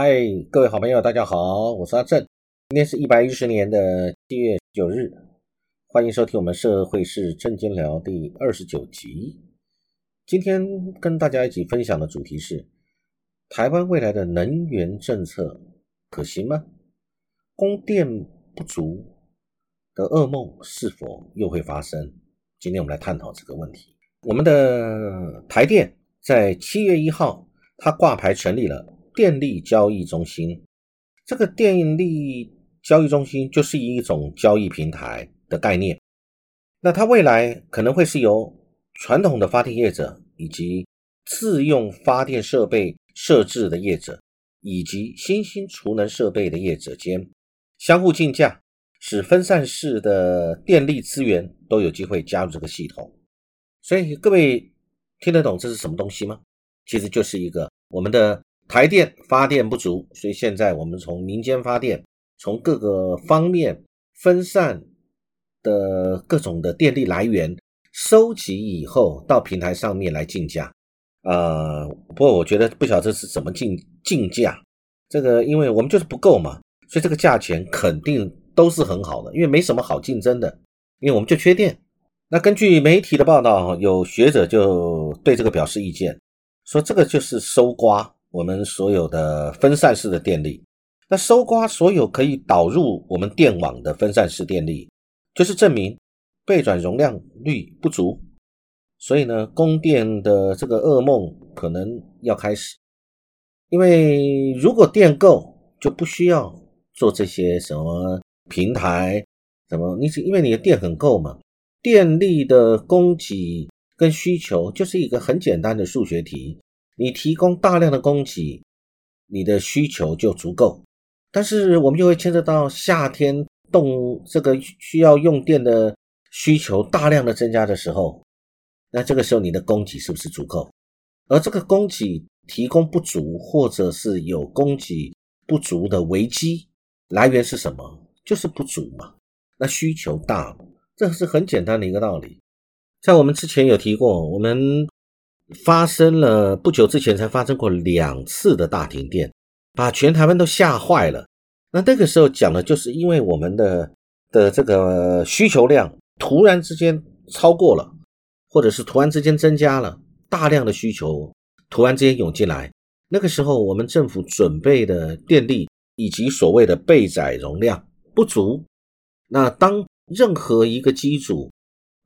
嗨，各位好朋友，大家好，我是阿正。今天是一百一十年的七月九日，欢迎收听我们社会是正经聊第二十九集。今天跟大家一起分享的主题是台湾未来的能源政策可行吗？供电不足的噩梦是否又会发生？今天我们来探讨这个问题。我们的台电在七月一号，它挂牌成立了电力交易中心。这个电力交易中心就是一种交易平台的概念。那它未来可能会是由传统的发电业者，以及自用发电设备设置的业者，以及新兴储能设备的业者间相互竞价，使分散式的电力资源都有机会加入这个系统。所以各位听得懂这是什么东西吗？其实就是一个我们的台电发电不足，所以现在我们从民间发电，从各个方面分散的各种的电力来源收集以后，到平台上面来竞价。呃，不过我觉得不晓得是怎么竞竞价，这个因为我们就是不够嘛，所以这个价钱肯定都是很好的，因为没什么好竞争的，因为我们就缺电。那根据媒体的报道，有学者就对这个表示意见，说这个就是收刮我们所有的分散式的电力。那收刮所有可以导入我们电网的分散式电力，就是证明备转容量率不足。所以呢，供电的这个噩梦可能要开始。因为如果电够，就不需要做这些什么平台，什么你只因为你的电很够嘛。电力的供给跟需求就是一个很简单的数学题，你提供大量的供给，你的需求就足够。但是我们就会牵涉到夏天动这个需要用电的需求大量的增加的时候，那这个时候你的供给是不是足够？而这个供给提供不足，或者是有供给不足的危机来源是什么？就是不足嘛。那需求大。这是很简单的一个道理，在我们之前有提过，我们发生了不久之前才发生过两次的大停电，把全台湾都吓坏了。那那个时候讲的就是因为我们的的这个需求量突然之间超过了，或者是突然之间增加了大量的需求，突然之间涌进来，那个时候我们政府准备的电力以及所谓的备载容量不足，那当。任何一个机组，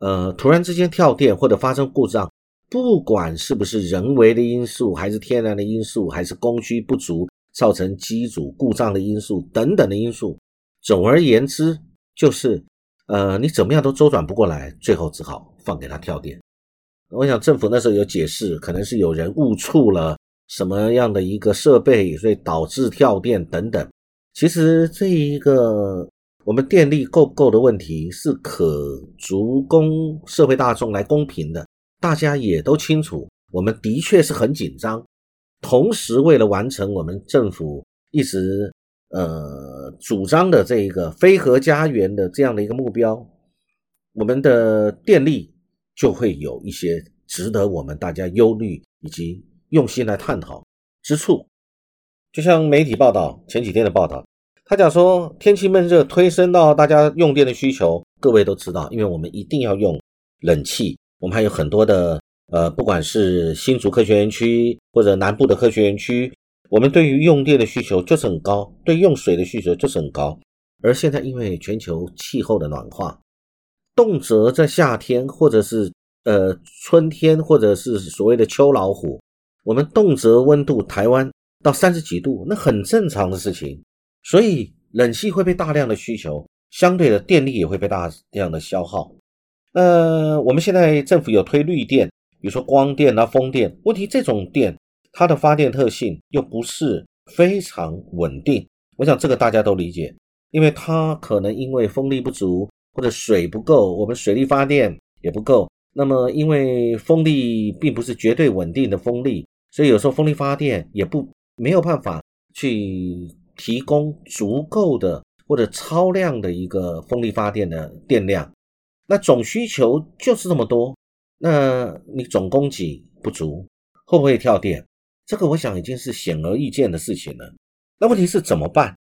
呃，突然之间跳电或者发生故障，不管是不是人为的因素，还是天然的因素，还是供需不足造成机组故障的因素等等的因素，总而言之，就是呃，你怎么样都周转不过来，最后只好放给他跳电。我想政府那时候有解释，可能是有人误触了什么样的一个设备，所以导致跳电等等。其实这一个。我们电力够不够的问题是可足供社会大众来公平的，大家也都清楚。我们的确是很紧张，同时为了完成我们政府一直呃主张的这一个非核家园的这样的一个目标，我们的电力就会有一些值得我们大家忧虑以及用心来探讨之处。就像媒体报道前几天的报道。他讲说，天气闷热推升到大家用电的需求，各位都知道，因为我们一定要用冷气，我们还有很多的呃，不管是新竹科学园区或者南部的科学园区，我们对于用电的需求就是很高，对用水的需求就是很高。而现在因为全球气候的暖化，动辄在夏天或者是呃春天或者是所谓的秋老虎，我们动辄温度台湾到三十几度，那很正常的事情。所以冷气会被大量的需求，相对的电力也会被大量的消耗。呃，我们现在政府有推绿电，比如说光电啊、风电。问题这种电它的发电特性又不是非常稳定，我想这个大家都理解，因为它可能因为风力不足或者水不够，我们水力发电也不够。那么因为风力并不是绝对稳定的风力，所以有时候风力发电也不没有办法去。提供足够的或者超量的一个风力发电的电量，那总需求就是这么多，那你总供给不足，会不会跳电？这个我想已经是显而易见的事情了。那问题是怎么办？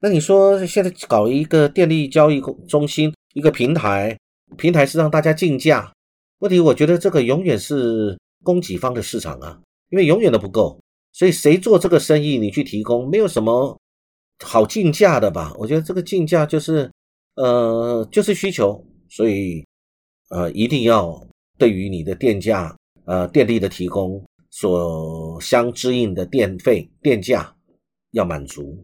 那你说现在搞一个电力交易中心，一个平台，平台是让大家竞价。问题我觉得这个永远是供给方的市场啊，因为永远都不够，所以谁做这个生意，你去提供，没有什么好竞价的吧？我觉得这个竞价就是，呃，就是需求，所以呃，一定要对于你的电价，呃，电力的提供所相支应的电费电价要满足，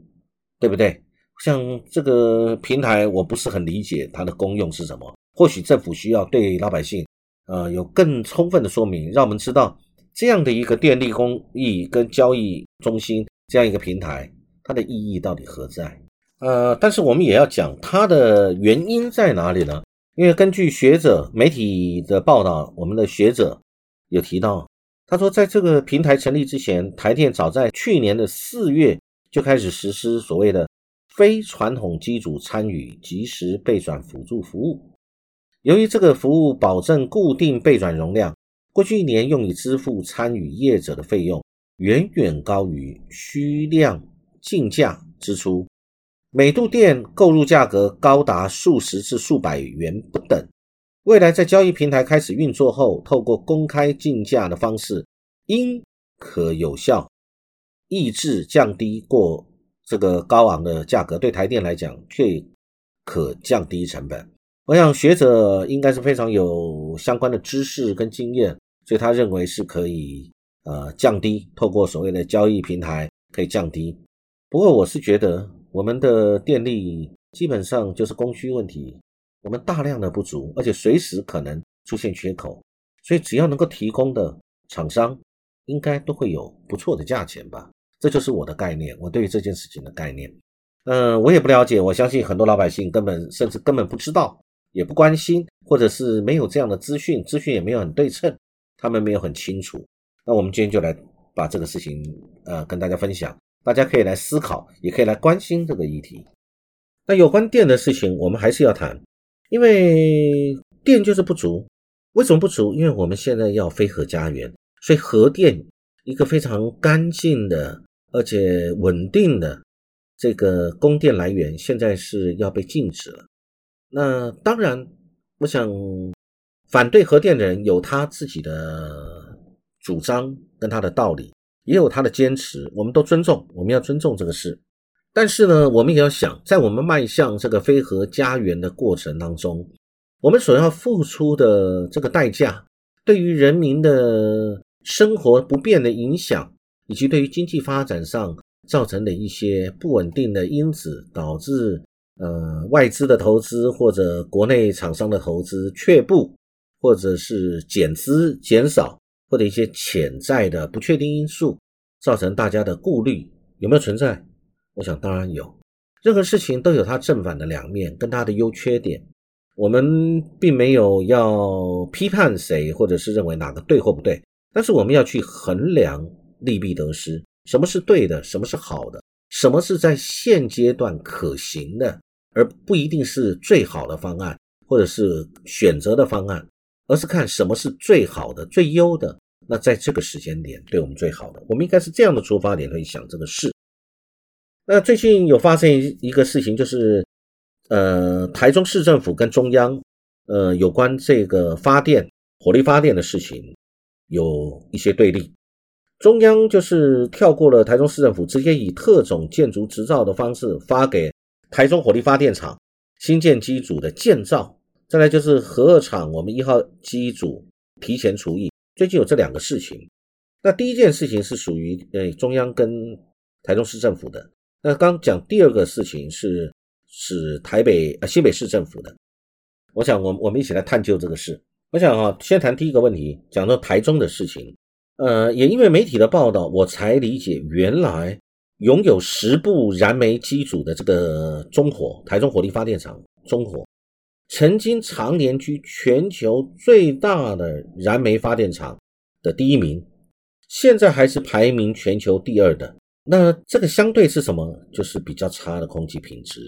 对不对？像这个平台，我不是很理解它的功用是什么，或许政府需要对老百姓。呃，有更充分的说明，让我们知道这样的一个电力公益跟交易中心这样一个平台，它的意义到底何在？呃，但是我们也要讲它的原因在哪里呢？因为根据学者媒体的报道，我们的学者有提到，他说在这个平台成立之前，台电早在去年的四月就开始实施所谓的非传统机组参与即时备转辅助服务。由于这个服务保证固定备转容量，过去一年用以支付参与业者的费用远远高于需量竞价支出，每度电购入价格高达数十至数百元不等。未来在交易平台开始运作后，透过公开竞价的方式，应可有效抑制降低过这个高昂的价格，对台电来讲却可降低成本。我想学者应该是非常有相关的知识跟经验，所以他认为是可以呃降低，透过所谓的交易平台可以降低。不过我是觉得我们的电力基本上就是供需问题，我们大量的不足，而且随时可能出现缺口，所以只要能够提供的厂商应该都会有不错的价钱吧。这就是我的概念，我对于这件事情的概念。嗯，我也不了解，我相信很多老百姓根本甚至根本不知道。也不关心，或者是没有这样的资讯，资讯也没有很对称，他们没有很清楚。那我们今天就来把这个事情呃跟大家分享，大家可以来思考，也可以来关心这个议题。那有关电的事情，我们还是要谈，因为电就是不足。为什么不足？因为我们现在要非核家园，所以核电一个非常干净的而且稳定的这个供电来源，现在是要被禁止了。那当然，我想反对核电的人有他自己的主张跟他的道理，也有他的坚持，我们都尊重，我们要尊重这个事。但是呢，我们也要想，在我们迈向这个非核家园的过程当中，我们所要付出的这个代价，对于人民的生活不便的影响，以及对于经济发展上造成的一些不稳定的因子，导致。呃，外资的投资或者国内厂商的投资却步，或者是减资减少，或者一些潜在的不确定因素，造成大家的顾虑有没有存在？我想当然有。任何事情都有它正反的两面，跟它的优缺点。我们并没有要批判谁，或者是认为哪个对或不对，但是我们要去衡量利弊得失，什么是对的，什么是好的，什么是在现阶段可行的。而不一定是最好的方案，或者是选择的方案，而是看什么是最好的、最优的。那在这个时间点，对我们最好的，我们应该是这样的出发点去想这个事。那最近有发生一个事情，就是呃，台中市政府跟中央呃有关这个发电、火力发电的事情有一些对立。中央就是跳过了台中市政府，直接以特种建筑执照的方式发给。台中火力发电厂新建机组的建造，再来就是核二厂我们一号机组提前除役，最近有这两个事情。那第一件事情是属于呃中央跟台中市政府的，那刚讲第二个事情是是台北呃新北市政府的。我想我我们一起来探究这个事。我想啊，先谈第一个问题，讲到台中的事情，呃，也因为媒体的报道，我才理解原来。拥有十部燃煤机组的这个中火台中火力发电厂，中火曾经常年居全球最大的燃煤发电厂的第一名，现在还是排名全球第二的。那这个相对是什么？就是比较差的空气品质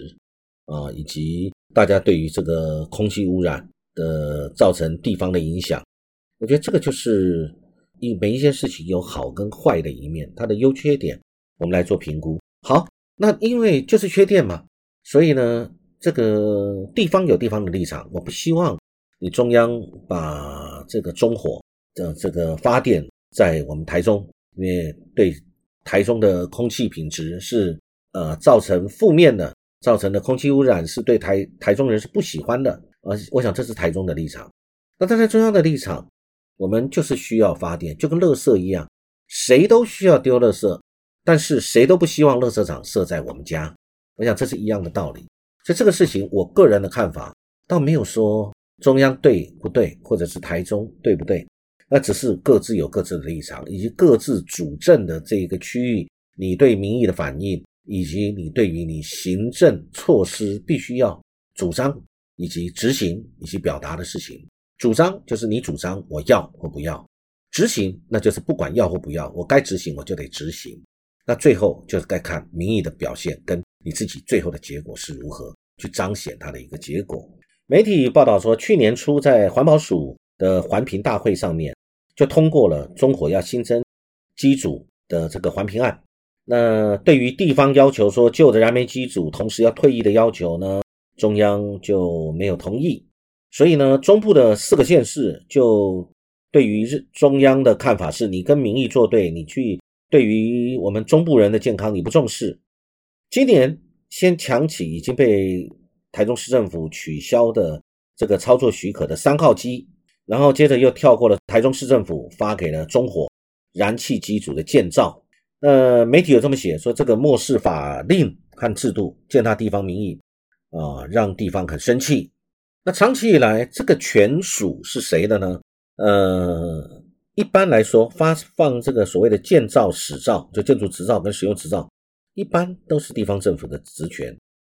啊，以及大家对于这个空气污染的造成地方的影响。我觉得这个就是一每一件事情有好跟坏的一面，它的优缺点。我们来做评估。好，那因为就是缺电嘛，所以呢，这个地方有地方的立场，我不希望你中央把这个中火的这个发电在我们台中，因为对台中的空气品质是呃造成负面的，造成的空气污染是对台台中人是不喜欢的，而，我想这是台中的立场。那站在中央的立场，我们就是需要发电，就跟垃圾一样，谁都需要丢垃圾。但是谁都不希望垃圾场设在我们家，我想这是一样的道理。所以这个事情，我个人的看法倒没有说中央对不对，或者是台中对不对，那只是各自有各自的立场，以及各自主政的这一个区域，你对民意的反应，以及你对于你行政措施必须要主张以及执行以及表达的事情。主张就是你主张我要或不要，执行那就是不管要或不要，我该执行我就得执行。那最后就是该看民意的表现，跟你自己最后的结果是如何去彰显它的一个结果。媒体报道说，去年初在环保署的环评大会上面，就通过了中火要新增机组的这个环评案。那对于地方要求说旧的燃煤机组同时要退役的要求呢，中央就没有同意。所以呢，中部的四个县市就对于中央的看法是，你跟民意作对，你去。对于我们中部人的健康，你不重视。今年先抢起已经被台中市政府取消的这个操作许可的三号机，然后接着又跳过了台中市政府发给了中火燃气机组的建造。呃，媒体有这么写说，这个漠视法令和制度，践踏地方民意啊，让地方很生气。那长期以来，这个权属是谁的呢？呃。一般来说，发放这个所谓的建造使照，就建筑执照跟使用执照，一般都是地方政府的职权。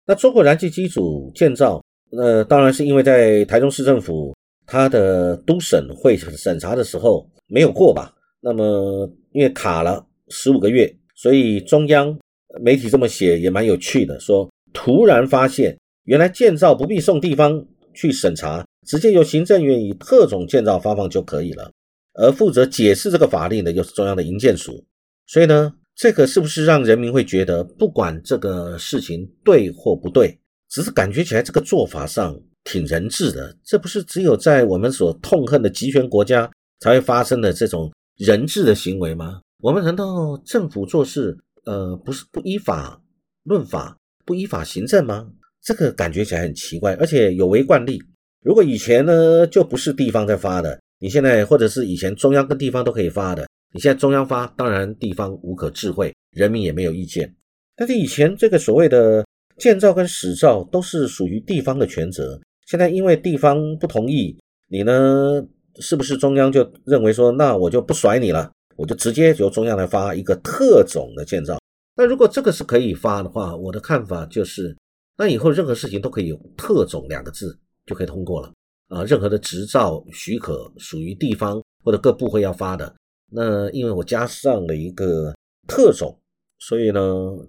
那中国燃气机组建造，呃，当然是因为在台中市政府它的都审会审查的时候没有过吧？那么因为卡了十五个月，所以中央媒体这么写也蛮有趣的，说突然发现原来建造不必送地方去审查，直接由行政院以特种建造发放就可以了。而负责解释这个法令的又是中央的营建署，所以呢，这个是不是让人民会觉得，不管这个事情对或不对，只是感觉起来这个做法上挺人治的？这不是只有在我们所痛恨的集权国家才会发生的这种人治的行为吗？我们难道政府做事，呃，不是不依法论法，不依法行政吗？这个感觉起来很奇怪，而且有违惯例。如果以前呢，就不是地方在发的。你现在或者是以前中央跟地方都可以发的，你现在中央发，当然地方无可智慧，人民也没有意见。但是以前这个所谓的建造跟使照都是属于地方的权责，现在因为地方不同意，你呢是不是中央就认为说，那我就不甩你了，我就直接由中央来发一个特种的建造？那如果这个是可以发的话，我的看法就是，那以后任何事情都可以用“特种”两个字就可以通过了。啊，任何的执照许可属于地方或者各部会要发的，那因为我加上了一个特种，所以呢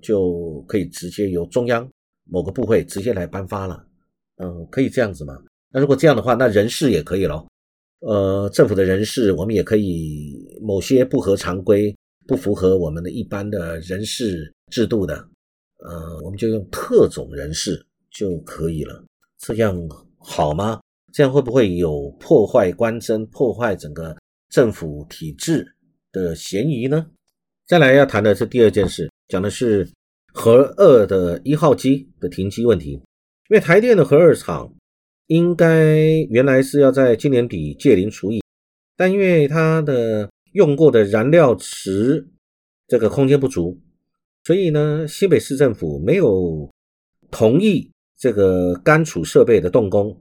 就可以直接由中央某个部会直接来颁发了。嗯，可以这样子吗？那如果这样的话，那人事也可以咯。呃，政府的人事我们也可以某些不合常规、不符合我们的一般的人事制度的，呃，我们就用特种人事就可以了。这样好吗？这样会不会有破坏官箴、破坏整个政府体制的嫌疑呢？再来要谈的是第二件事，讲的是核二的一号机的停机问题。因为台电的核二厂应该原来是要在今年底借零除役，但因为它的用过的燃料池这个空间不足，所以呢，西北市政府没有同意这个干储设备的动工。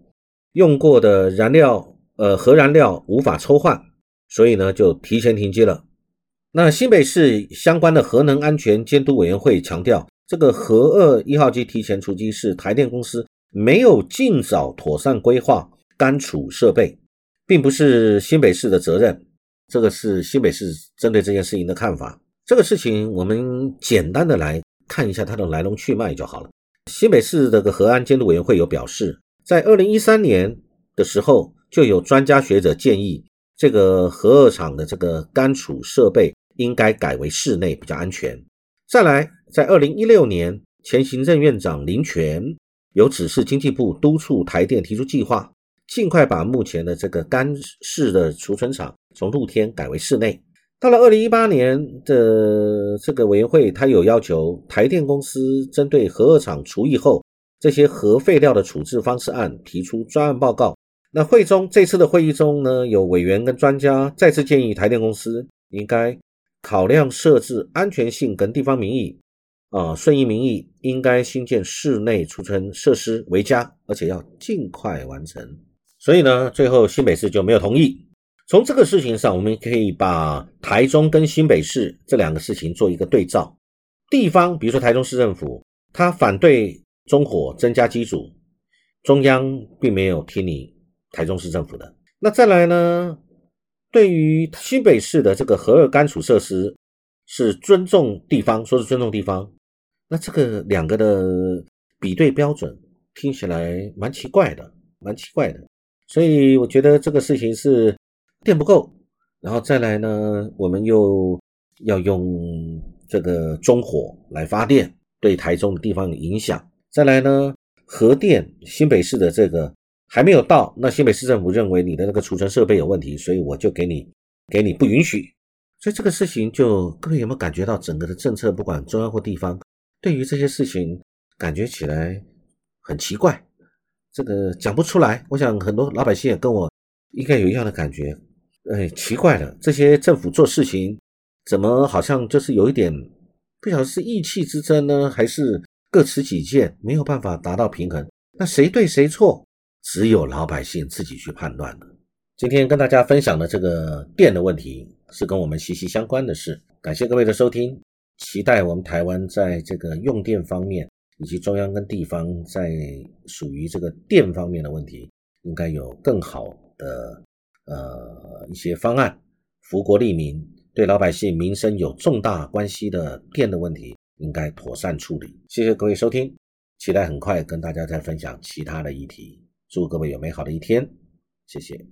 用过的燃料，呃，核燃料无法抽换，所以呢就提前停机了。那新北市相关的核能安全监督委员会强调，这个核二一号机提前出机是台电公司没有尽早妥善规划干储设备，并不是新北市的责任。这个是新北市针对这件事情的看法。这个事情我们简单的来看一下它的来龙去脉就好了。新北市这个核安监督委员会有表示。在二零一三年的时候，就有专家学者建议，这个核二厂的这个干储设备应该改为室内比较安全。再来，在二零一六年，前行政院长林权有指示经济部督促台电提出计划，尽快把目前的这个干式的储存厂从露天改为室内。到了二零一八年的这个委员会，他有要求台电公司针对核二厂除役后这些核废料的处置方式案提出专案报告。那会中这次的会议中呢，有委员跟专家再次建议台电公司应该考量设置安全性跟地方民意啊，顺应民意，应该新建室内储存设施为佳，而且要尽快完成。所以呢，最后新北市就没有同意。从这个事情上，我们可以把台中跟新北市这两个事情做一个对照。地方，比如说台中市政府，他反对中火增加机组，中央并没有听你台中市政府的。那再来呢？对于新北市的这个核二干储设施，是尊重地方，说是尊重地方。那这个两个的比对标准听起来蛮奇怪的，蛮奇怪的。所以我觉得这个事情是。电不够，然后再来呢，我们又要用这个中火来发电，对台中的地方有影响。再来呢，核电新北市的这个还没有到，那新北市政府认为你的那个储存设备有问题，所以我就给你给你不允许。所以这个事情就各位有没有感觉到整个的政策，不管中央或地方，对于这些事情感觉起来很奇怪，这个讲不出来。我想很多老百姓也跟我应该有一样的感觉。哎，奇怪了，这些政府做事情怎么好像就是有一点不晓得是意气之争呢，还是各持己见，没有办法达到平衡？那谁对谁错，只有老百姓自己去判断了。今天跟大家分享的这个电的问题，是跟我们息息相关的事。感谢各位的收听，期待我们台湾在这个用电方面，以及中央跟地方在属于这个电方面的问题，应该有更好的。呃，一些方案，福国利民，对老百姓民生有重大关系的电的问题，应该妥善处理。谢谢各位收听，期待很快跟大家再分享其他的议题。祝各位有美好的一天，谢谢。